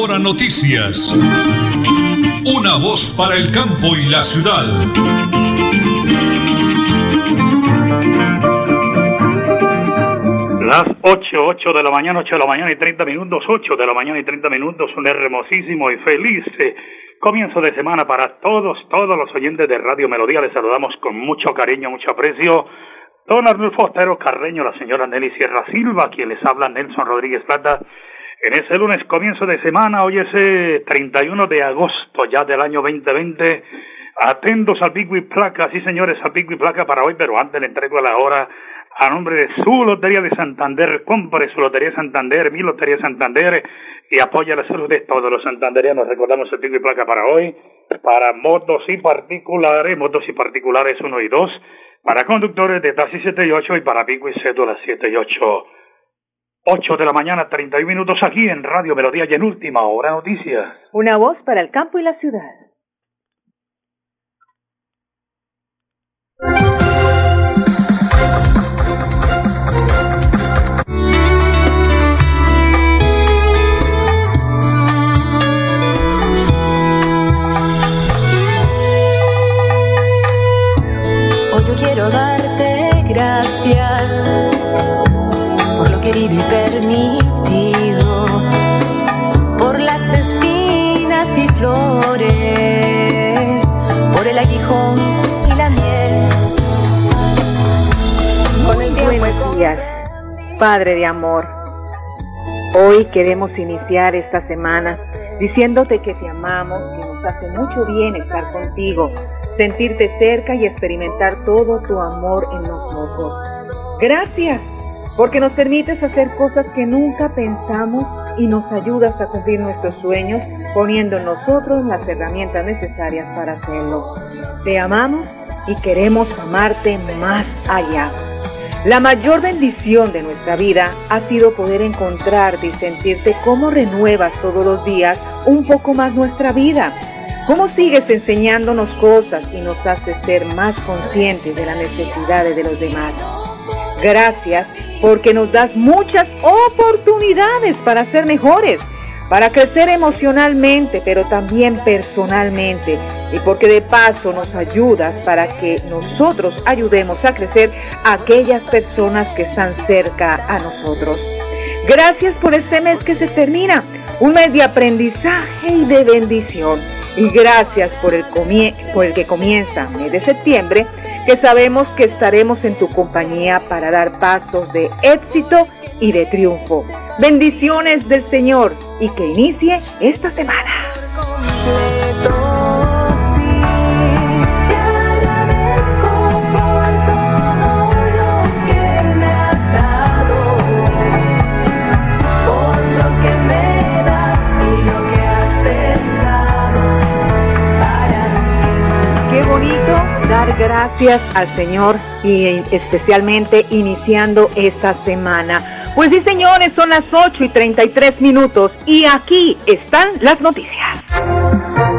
Hora Noticias. Una voz para el campo y la ciudad. Las 8, 8 de la mañana, 8 de la mañana y 30 minutos, 8 de la mañana y 30 minutos, un hermosísimo y feliz eh, comienzo de semana para todos, todos los oyentes de Radio Melodía. Les saludamos con mucho cariño, mucho aprecio. Don Arnulfo Otero Carreño, la señora Nelly Sierra Silva, quien les habla Nelson Rodríguez Plata. En ese lunes, comienzo de semana, hoy es 31 de agosto ya del año 2020. Atentos al Big Placa, sí señores, al Big Placa para hoy, pero antes le entrego a la hora a nombre de su Lotería de Santander. Compre su Lotería Santander, mi Lotería Santander y apoya la salud de todos los santanderianos. Recordamos el pico y placa para hoy, para motos y particulares, motos y particulares 1 y 2, para conductores de taxi 7 y 8 y para pico y cédula 7 y 8. 8 de la mañana, 31 minutos aquí en Radio Melodía y en Última Hora Noticias. Una voz para el campo y la ciudad. Querido y permitido, por las espinas y flores, por el aguijón y la miel. Con el Buenos días, Padre de amor. Hoy queremos iniciar esta semana diciéndote que te amamos, que nos hace mucho bien estar contigo, sentirte cerca y experimentar todo tu amor en nosotros. Gracias, porque nos permites hacer cosas que nunca pensamos y nos ayudas a cumplir nuestros sueños poniendo en nosotros las herramientas necesarias para hacerlo. Te amamos y queremos amarte más allá. La mayor bendición de nuestra vida ha sido poder encontrarte y sentirte cómo renuevas todos los días un poco más nuestra vida ¿Cómo sigues enseñándonos cosas y nos haces ser más conscientes de las necesidades de los demás? Gracias porque nos das muchas oportunidades para ser mejores, para crecer emocionalmente, pero también personalmente, y porque de paso nos ayudas para que nosotros ayudemos a crecer a aquellas personas que están cerca a nosotros. Gracias por este mes que se termina, un mes de aprendizaje y de bendición y gracias por el, por el que comienza mes de septiembre, que sabemos que estaremos en tu compañía para dar pasos de éxito y de triunfo. Bendiciones del Señor y que inicie esta semana. Gracias al Señor y especialmente iniciando esta semana. Pues sí, señores, son las 8 y 33 minutos y aquí están las noticias.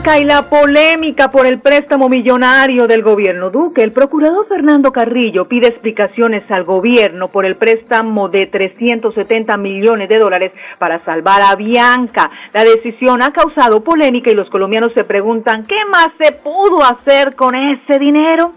Y la polémica por el préstamo millonario del gobierno Duque. El procurador Fernando Carrillo pide explicaciones al gobierno por el préstamo de 370 millones de dólares para salvar a Bianca. La decisión ha causado polémica y los colombianos se preguntan qué más se pudo hacer con ese dinero.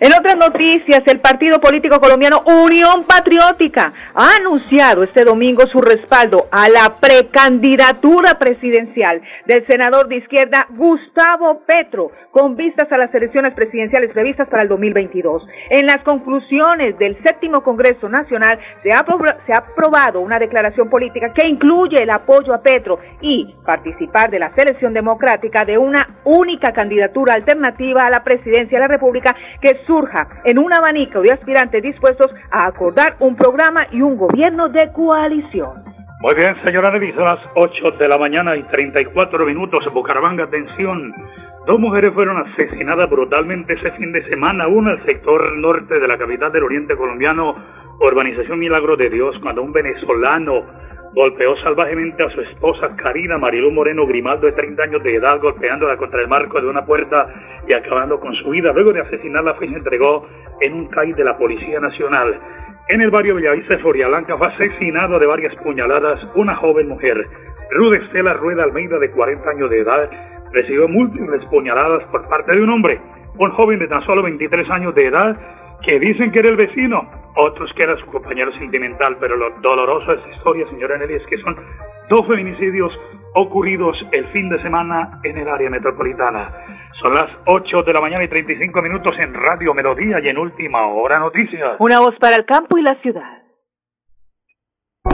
En otras noticias, el partido político colombiano Unión Patriótica ha anunciado este domingo su respaldo a la precandidatura presidencial del senador de izquierda Gustavo Petro con vistas a las elecciones presidenciales previstas para el 2022. En las conclusiones del séptimo Congreso Nacional se ha, se ha aprobado una declaración política que incluye el apoyo a Petro y participar de la selección democrática de una única candidatura alternativa a la presidencia de la República que surja en un abanico de aspirantes dispuestos a acordar un programa y un gobierno de coalición. Muy bien, señora Nelly, son las 8 de la mañana y 34 minutos en Bucaramanga. Atención, Dos mujeres fueron asesinadas brutalmente ese fin de semana, una al sector norte de la capital del oriente colombiano, urbanización Milagro de Dios, cuando un venezolano golpeó salvajemente a su esposa Karina Marilu Moreno Grimaldo de 30 años de edad, golpeándola contra el marco de una puerta y acabando con su vida. Luego de asesinarla fue y entregó en un CAI de la Policía Nacional. En el barrio Bellavista de Florialanca fue asesinado de varias puñaladas una joven mujer. Ruth Estela Rueda Almeida, de 40 años de edad, recibió múltiples puñaladas por parte de un hombre, un joven de tan solo 23 años de edad, que dicen que era el vecino, otros que era su compañero sentimental, pero lo doloroso de esta historia, señora Nelly, es que son dos feminicidios ocurridos el fin de semana en el área metropolitana. Son las 8 de la mañana y 35 minutos en Radio Melodía y en Última Hora Noticias. Una voz para el campo y la ciudad.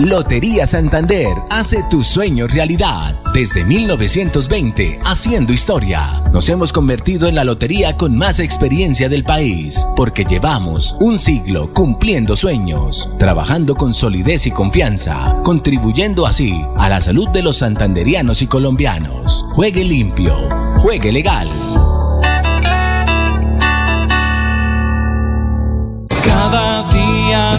Lotería Santander hace tus sueños realidad. Desde 1920, haciendo historia. Nos hemos convertido en la lotería con más experiencia del país, porque llevamos un siglo cumpliendo sueños, trabajando con solidez y confianza, contribuyendo así a la salud de los santanderianos y colombianos. Juegue limpio, juegue legal. Cada día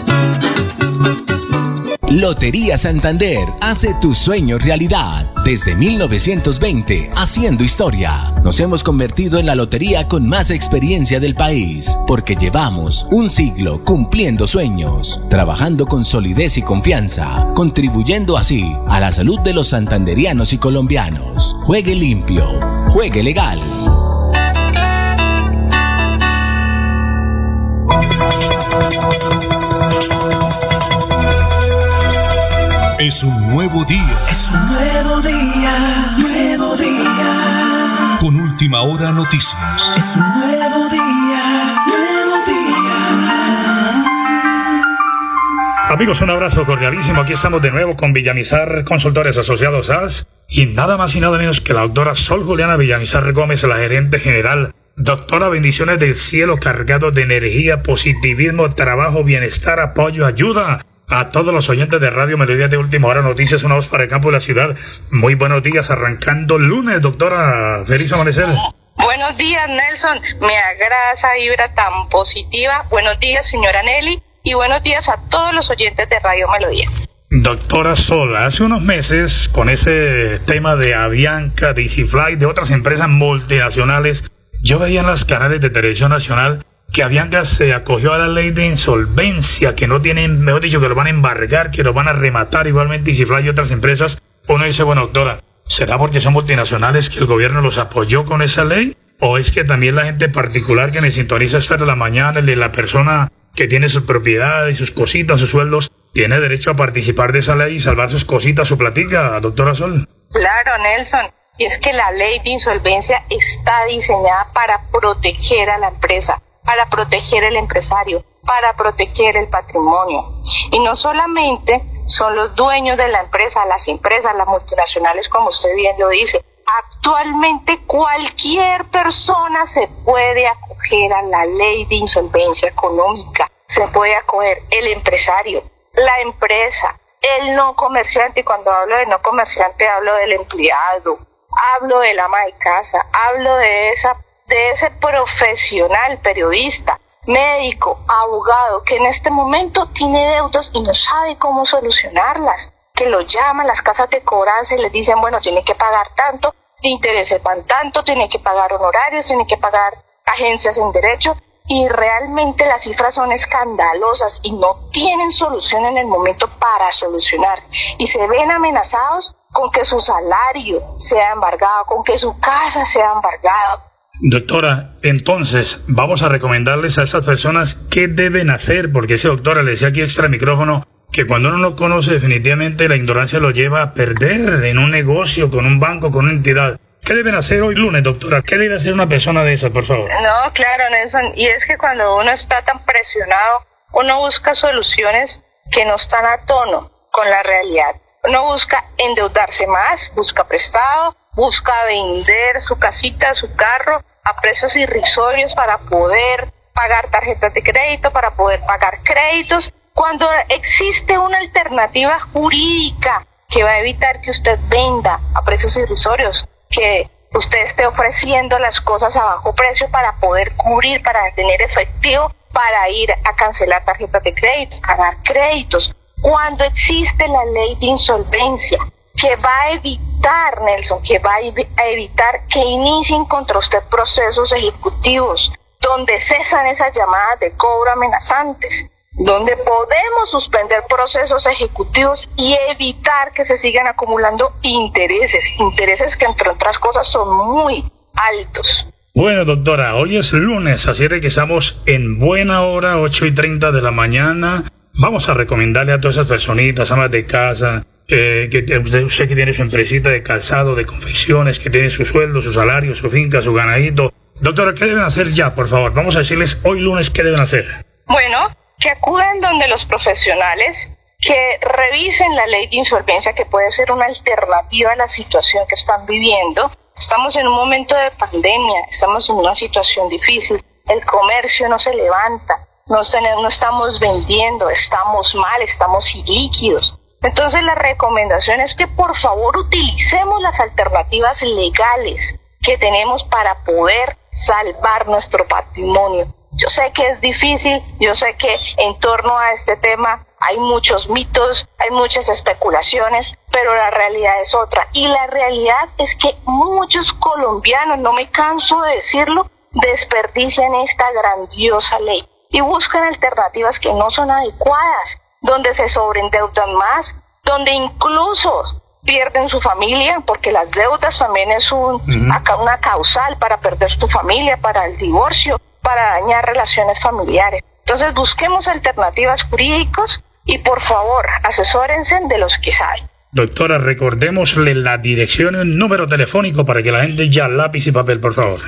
Lotería Santander hace tus sueños realidad. Desde 1920, haciendo historia. Nos hemos convertido en la lotería con más experiencia del país, porque llevamos un siglo cumpliendo sueños, trabajando con solidez y confianza, contribuyendo así a la salud de los santanderianos y colombianos. Juegue limpio, juegue legal. Es un nuevo día. Es un nuevo día, nuevo día. Con última hora noticias. Es un nuevo día, nuevo día. Amigos, un abrazo cordialísimo. Aquí estamos de nuevo con Villamizar Consultores Asociados AS y nada más y nada menos que la doctora Sol Juliana Villamizar Gómez, la gerente general. Doctora, bendiciones del cielo cargado de energía, positivismo, trabajo, bienestar, apoyo, ayuda a todos los oyentes de Radio Melodía de Última Hora Noticias, una voz para el campo de la ciudad. Muy buenos días, arrancando lunes, doctora. Feliz amanecer. Buenos días, Nelson. Me agrada esa vibra tan positiva. Buenos días, señora Nelly. Y buenos días a todos los oyentes de Radio Melodía. Doctora Sola, hace unos meses, con ese tema de Avianca, de EasyFly, de otras empresas multinacionales, yo veía en las canales de televisión nacional que Avianca se acogió a la ley de insolvencia, que no tienen, mejor dicho, que lo van a embargar, que lo van a rematar igualmente y si hay otras empresas. Uno dice, bueno, doctora, ¿será porque son multinacionales que el gobierno los apoyó con esa ley? ¿O es que también la gente particular que me sintoniza de la mañana, la persona que tiene sus propiedades, sus cositas, sus sueldos, tiene derecho a participar de esa ley y salvar sus cositas, su platica, doctora Sol? Claro, Nelson. Y es que la ley de insolvencia está diseñada para proteger a la empresa para proteger el empresario, para proteger el patrimonio. Y no solamente son los dueños de la empresa, las empresas, las multinacionales, como usted bien lo dice. Actualmente cualquier persona se puede acoger a la ley de insolvencia económica. Se puede acoger el empresario, la empresa, el no comerciante. Y cuando hablo de no comerciante hablo del empleado, hablo del ama de casa, hablo de esa de ese profesional, periodista, médico, abogado, que en este momento tiene deudas y no sabe cómo solucionarlas, que lo llaman las casas de cobranza y les dicen, bueno, tiene que pagar tanto, de intereses van tanto, tiene que pagar honorarios, tiene que pagar agencias en derecho, y realmente las cifras son escandalosas y no tienen solución en el momento para solucionar. Y se ven amenazados con que su salario sea embargado, con que su casa sea embargada, Doctora, entonces vamos a recomendarles a esas personas qué deben hacer, porque ese doctora le decía aquí extra micrófono que cuando uno no conoce definitivamente la ignorancia lo lleva a perder en un negocio, con un banco, con una entidad. ¿Qué deben hacer hoy lunes, doctora? ¿Qué debe hacer una persona de esas, por favor? No, claro, Nelson. Y es que cuando uno está tan presionado, uno busca soluciones que no están a tono con la realidad. Uno busca endeudarse más, busca prestado, busca vender su casita, su carro a precios irrisorios para poder pagar tarjetas de crédito, para poder pagar créditos, cuando existe una alternativa jurídica que va a evitar que usted venda a precios irrisorios, que usted esté ofreciendo las cosas a bajo precio para poder cubrir, para tener efectivo, para ir a cancelar tarjetas de crédito, pagar créditos. Cuando existe la ley de insolvencia, que va a evitar, Nelson, que va a evitar que inicien contra usted procesos ejecutivos donde cesan esas llamadas de cobro amenazantes, donde podemos suspender procesos ejecutivos y evitar que se sigan acumulando intereses, intereses que entre otras cosas son muy altos. Bueno, doctora, hoy es lunes, así que estamos en buena hora, 8 y 30 de la mañana. Vamos a recomendarle a todas esas personitas, amas de casa, eh, que usted, que tiene su empresita de calzado, de confecciones, que tiene su sueldo, su salario, su finca, su ganadito. Doctora, ¿qué deben hacer ya, por favor? Vamos a decirles hoy lunes qué deben hacer. Bueno, que acuden donde los profesionales, que revisen la ley de insolvencia, que puede ser una alternativa a la situación que están viviendo. Estamos en un momento de pandemia, estamos en una situación difícil, el comercio no se levanta, no, no estamos vendiendo, estamos mal, estamos ilíquidos. Entonces la recomendación es que por favor utilicemos las alternativas legales que tenemos para poder salvar nuestro patrimonio. Yo sé que es difícil, yo sé que en torno a este tema hay muchos mitos, hay muchas especulaciones, pero la realidad es otra. Y la realidad es que muchos colombianos, no me canso de decirlo, desperdician esta grandiosa ley y buscan alternativas que no son adecuadas donde se sobreendeudan más, donde incluso pierden su familia, porque las deudas también es un, una causal para perder tu familia, para el divorcio, para dañar relaciones familiares. Entonces busquemos alternativas jurídicas y por favor asesórense de los que saben. Doctora, recordémosle la dirección y el número telefónico para que la gente ya lápiz y papel, por favor.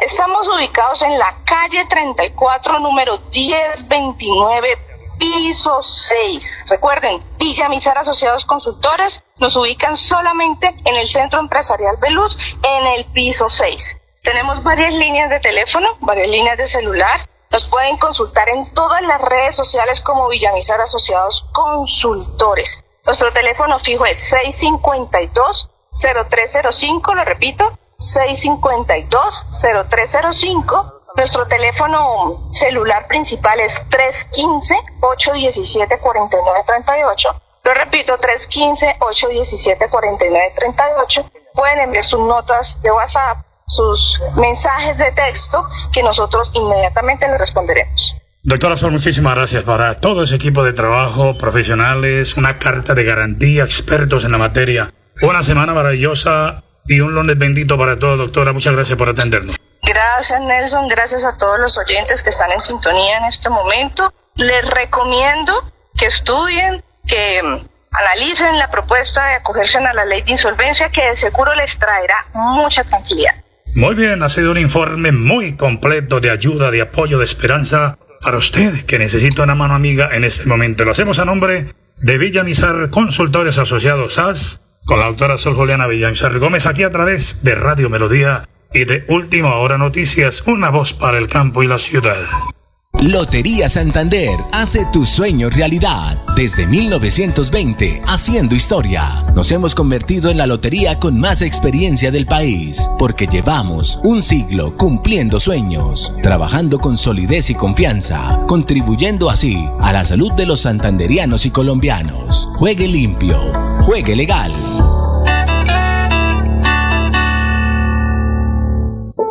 Estamos ubicados en la calle 34, número 1029 piso 6. Recuerden, Villamizar Asociados Consultores nos ubican solamente en el Centro Empresarial Beluz, en el piso 6. Tenemos varias líneas de teléfono, varias líneas de celular. Nos pueden consultar en todas las redes sociales como Villamizar Asociados Consultores. Nuestro teléfono fijo es 652-0305, lo repito, 652-0305 nuestro teléfono celular principal es 315-817-4938. Lo repito, 315-817-4938. Pueden enviar sus notas de WhatsApp, sus mensajes de texto que nosotros inmediatamente le responderemos. Doctora Sol, muchísimas gracias para todo ese equipo de trabajo, profesionales, una carta de garantía, expertos en la materia. Una semana maravillosa y un lunes bendito para todos, doctora. Muchas gracias por atendernos. Gracias, Nelson. Gracias a todos los oyentes que están en sintonía en este momento. Les recomiendo que estudien, que mm, analicen la propuesta de acogerse a la ley de insolvencia, que de seguro les traerá mucha tranquilidad. Muy bien, ha sido un informe muy completo de ayuda, de apoyo, de esperanza para usted que necesita una mano amiga en este momento. Lo hacemos a nombre de Villamizar Consultores Asociados SAS con la doctora Sol Juliana Villamizar Gómez aquí a través de Radio Melodía y de Última Hora Noticias, una voz para el campo y la ciudad. Lotería Santander hace tu sueño realidad. Desde 1920, haciendo historia. Nos hemos convertido en la lotería con más experiencia del país, porque llevamos un siglo cumpliendo sueños, trabajando con solidez y confianza, contribuyendo así a la salud de los santanderianos y colombianos. Juegue limpio, juegue legal.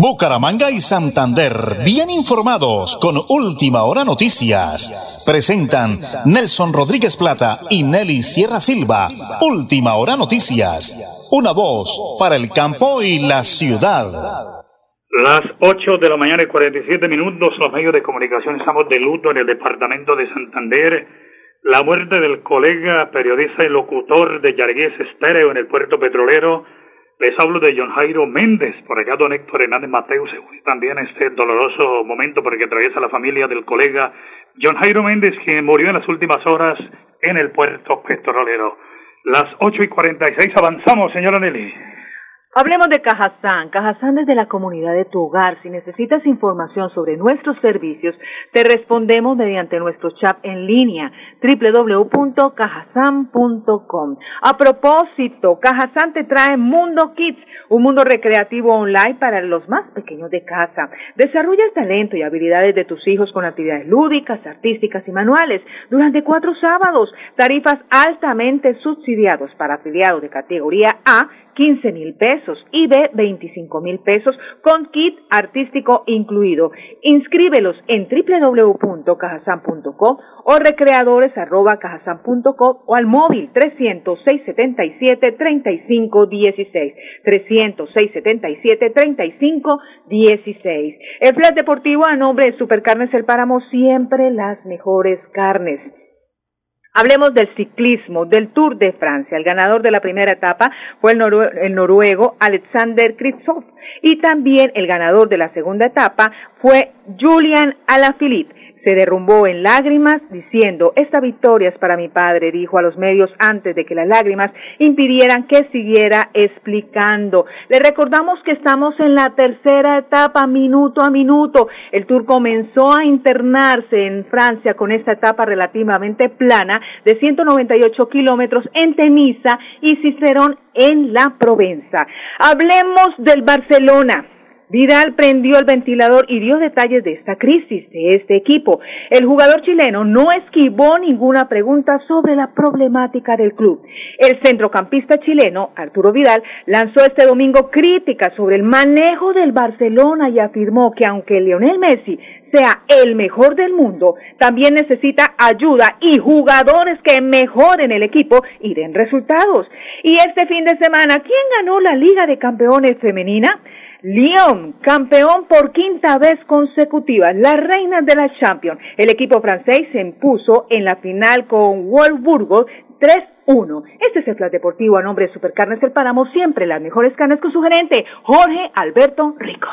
Bucaramanga y Santander, bien informados con Última Hora Noticias. Presentan Nelson Rodríguez Plata y Nelly Sierra Silva. Última Hora Noticias. Una voz para el campo y la ciudad. Las 8 de la mañana y 47 minutos, los medios de comunicación estamos de luto en el departamento de Santander. La muerte del colega, periodista y locutor de Yargués Estéreo en el puerto petrolero, les hablo de John Jairo Méndez, por acá don Héctor Hernández Mateo también este doloroso momento porque atraviesa la familia del colega John Jairo Méndez, quien murió en las últimas horas en el puerto petrolero. Las ocho y cuarenta y seis avanzamos, señora Nelly. Hablemos de Cajazán. Cajazán desde la comunidad de tu hogar. Si necesitas información sobre nuestros servicios, te respondemos mediante nuestro chat en línea www.cajazán.com. A propósito, Cajazán te trae Mundo Kids, un mundo recreativo online para los más pequeños de casa. Desarrolla el talento y habilidades de tus hijos con actividades lúdicas, artísticas y manuales durante cuatro sábados. Tarifas altamente subsidiados para afiliados de categoría A 15 mil pesos y B 25 mil pesos con kit artístico incluido. Inscríbelos en www.cajasan.com o recreadores.cajasan.com o al móvil 30677 3516 30677 3516 El flash deportivo a nombre de Supercarnes El Páramo siempre las mejores carnes. Hablemos del ciclismo, del Tour de Francia. El ganador de la primera etapa fue el, noruego Alexander Kristoff y también el ganador de la segunda etapa fue Julian Alaphilippe se derrumbó en lágrimas diciendo, esta victoria es para mi padre, dijo a los medios antes de que las lágrimas impidieran que siguiera explicando. Le recordamos que estamos en la tercera etapa, minuto a minuto. El Tour comenzó a internarse en Francia con esta etapa relativamente plana de 198 kilómetros en Tenisa y Cicerón en la Provenza. Hablemos del Barcelona Vidal prendió el ventilador y dio detalles de esta crisis de este equipo. El jugador chileno no esquivó ninguna pregunta sobre la problemática del club. El centrocampista chileno, Arturo Vidal, lanzó este domingo críticas sobre el manejo del Barcelona y afirmó que aunque Lionel Messi sea el mejor del mundo, también necesita ayuda y jugadores que mejoren el equipo y den resultados. Y este fin de semana, ¿quién ganó la Liga de Campeones femenina? Lyon, campeón por quinta vez consecutiva, las reinas de la Champions. El equipo francés se impuso en la final con Wolfsburgo 3-1. Este es el Plan Deportivo a nombre de Supercarnes del Páramo, siempre las mejores carnes con su gerente, Jorge Alberto Rico.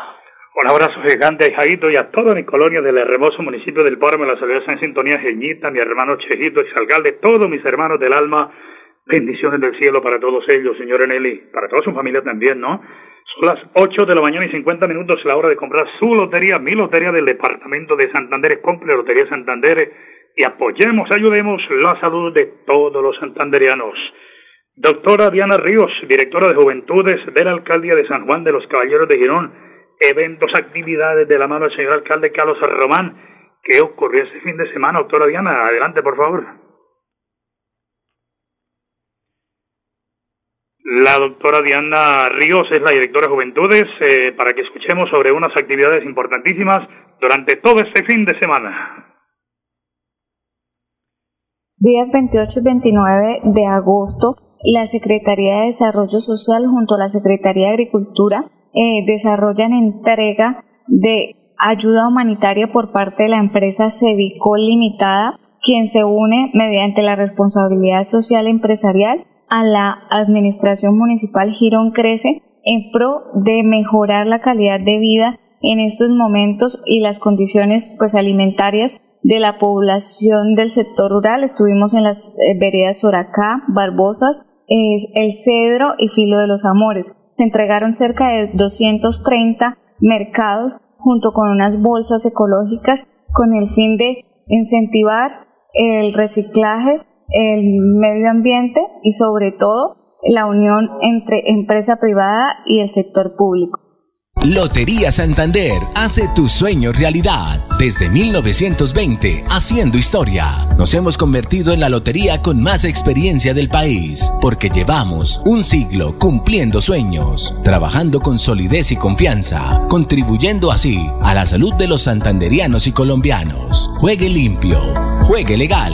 Un abrazo gigante a Jaito y a toda mi colonia del hermoso municipio del Páramo, la salud en sintonía, Geñita, mi hermano Chejito, exalcalde, todos mis hermanos del alma, bendiciones del cielo para todos ellos, señor Nelly, para toda su familia también, ¿no? Son las 8 de la mañana y 50 minutos, la hora de comprar su lotería, mi lotería del departamento de Santander. Compre Lotería Santander y apoyemos, ayudemos la salud de todos los santanderianos. Doctora Diana Ríos, directora de Juventudes de la Alcaldía de San Juan de los Caballeros de Girón. Eventos, actividades de la mano del señor alcalde Carlos Román. ¿Qué ocurrió este fin de semana, doctora Diana? Adelante, por favor. La doctora Diana Ríos es la directora de Juventudes eh, para que escuchemos sobre unas actividades importantísimas durante todo este fin de semana. Días 28 y 29 de agosto, la Secretaría de Desarrollo Social junto a la Secretaría de Agricultura eh, desarrollan entrega de ayuda humanitaria por parte de la empresa Cevicol Limitada, quien se une mediante la responsabilidad social empresarial a la Administración Municipal Girón Crece en pro de mejorar la calidad de vida en estos momentos y las condiciones pues alimentarias de la población del sector rural. Estuvimos en las eh, veredas Soracá, Barbosas, El Cedro y Filo de los Amores. Se entregaron cerca de 230 mercados junto con unas bolsas ecológicas con el fin de incentivar el reciclaje el medio ambiente y sobre todo la unión entre empresa privada y el sector público. Lotería Santander hace tu sueño realidad. Desde 1920, haciendo historia. Nos hemos convertido en la lotería con más experiencia del país, porque llevamos un siglo cumpliendo sueños, trabajando con solidez y confianza, contribuyendo así a la salud de los santanderianos y colombianos. Juegue limpio, juegue legal.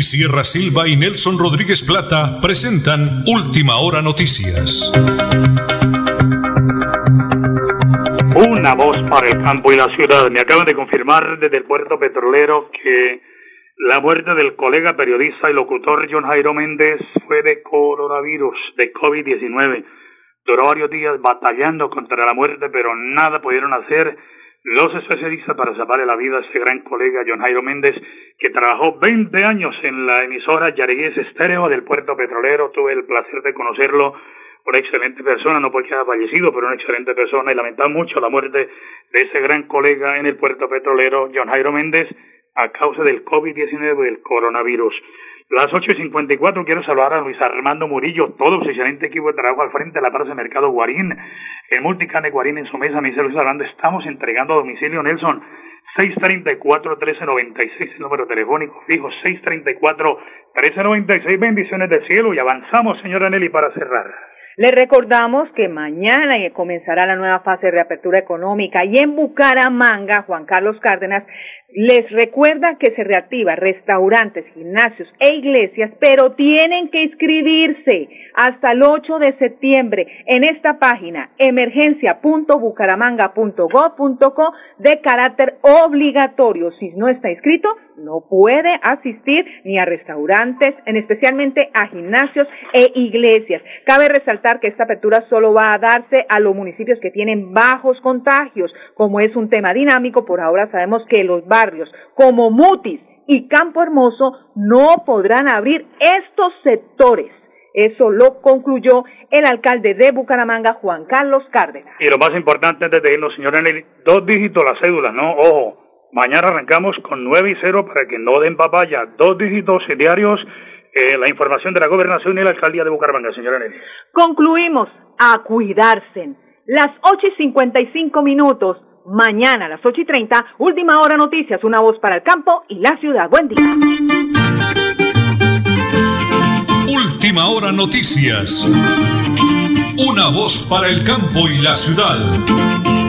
Nelly Sierra Silva y Nelson Rodríguez Plata presentan Última Hora Noticias. Una voz para el campo y la ciudad. Me acaban de confirmar desde el puerto petrolero que la muerte del colega periodista y locutor John Jairo Méndez fue de coronavirus, de COVID-19. Duró varios días batallando contra la muerte, pero nada pudieron hacer los especialistas para salvarle la vida a este gran colega John Jairo Méndez, que trabajó 20 años en la emisora Yaregués Estéreo del Puerto Petrolero. Tuve el placer de conocerlo, una excelente persona, no porque haya fallecido, pero una excelente persona, y lamentamos mucho la muerte de ese gran colega en el Puerto Petrolero, John Jairo Méndez, a causa del COVID-19 del coronavirus. Las 8 y 54 quiero saludar a Luis Armando Murillo, todo su excelente equipo de trabajo al frente de la Plaza de Mercado Guarín, el Multicane Guarín en su mesa, me dice Luis Armando, estamos entregando a domicilio Nelson 634-1396, el número telefónico fijo 634-1396, bendiciones del cielo y avanzamos, señora Nelly, para cerrar. Les recordamos que mañana comenzará la nueva fase de reapertura económica y en Bucaramanga, Juan Carlos Cárdenas les recuerda que se reactiva restaurantes, gimnasios e iglesias, pero tienen que inscribirse hasta el 8 de septiembre en esta página emergencia.bucaramanga.gov.co de carácter obligatorio. Si no está inscrito, no puede asistir ni a restaurantes, en especialmente a gimnasios e iglesias. Cabe resaltar que esta apertura solo va a darse a los municipios que tienen bajos contagios. Como es un tema dinámico, por ahora sabemos que los barrios como Mutis y Campo Hermoso no podrán abrir estos sectores. Eso lo concluyó el alcalde de Bucaramanga, Juan Carlos Cárdenas. Y lo más importante antes de irnos, señora Nelly, dos dígitos la cédula, ¿no? Ojo, mañana arrancamos con nueve y cero para que no den papaya. Dos dígitos diarios, eh, la información de la gobernación y la alcaldía de Bucaramanga, señora Nelly. Concluimos a cuidarse. Las ocho y cincuenta y cinco minutos mañana a las 8 y 30, última hora noticias, una voz para el campo y la ciudad. Buen día. Última hora noticias. Una voz para el campo y la ciudad.